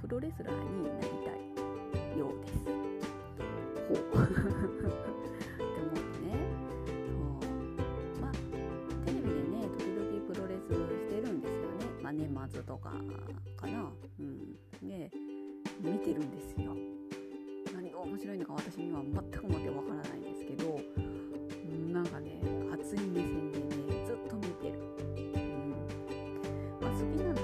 プロレスラーになりたいようです。ほうって思ってねそうまあテレビでね時々プロレスしてるんですよね、まあ、年末とかかな。うん、で見てるんですよ。何が面白いのか私には全くもってわからないんですけどなんかね熱い目線でねずっと見てる。うんまあ、好きなんだ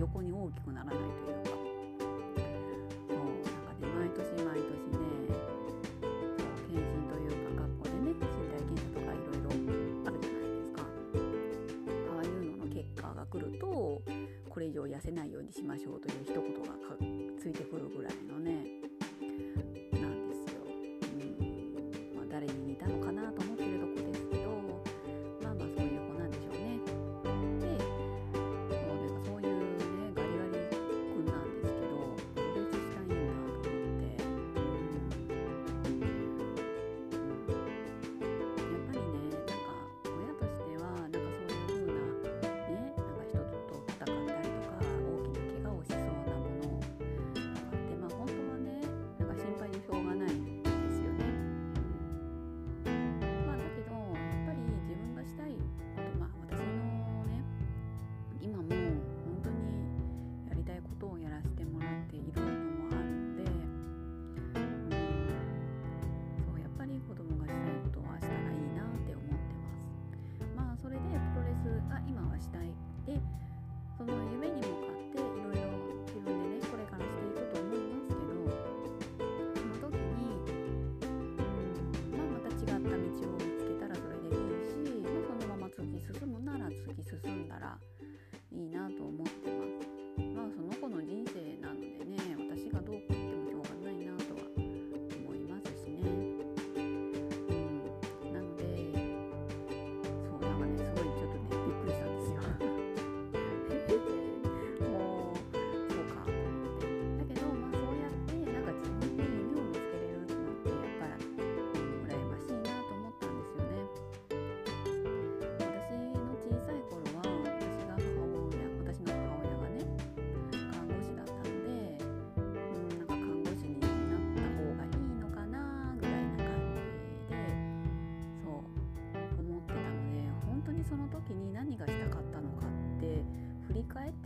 横に大きくならないというか。そうなんかね毎年毎年ねそう検診というか学校でね身体検査とかいろいろあるじゃないですか。ああいうのの結果が来るとこれ以上痩せないようにしましょうという一言がついてくるぐらいのねき進んだらいいなと思って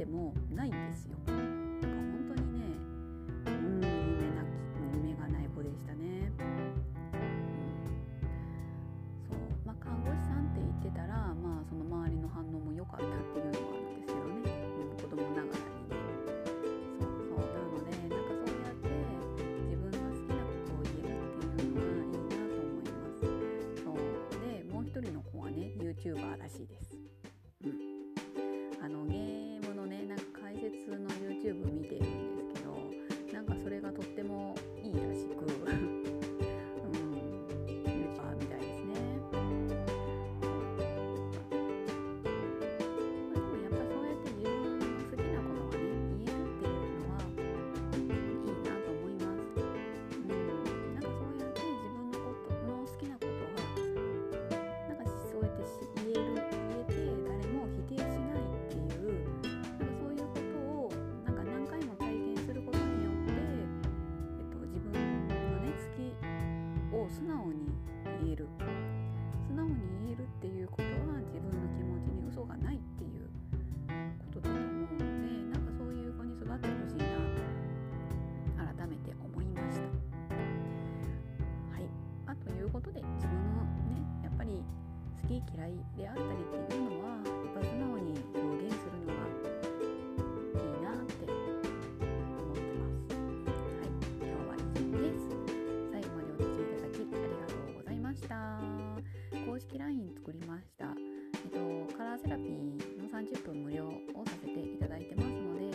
てもないんですよ。なんか本当にねうん夢なき夢がない子でしたね。そう。まあ、看護師さんって言ってたら、まあ、その周りの反応も良かったっていうのもあるんですけどね、子供ながらにね。そうそう。なのでなんか素直に言える素直に言えるっていうことは自分の気持ちに嘘がないっていうことだと思うのでなんかそういう子に育ってほしいなと改めて思いました。はい、あ、ということで自分のねやっぱり好き嫌いであったりっていう公式 LINE 作りました、えっと、カラーセラピーの30分無料をさせていただいてますので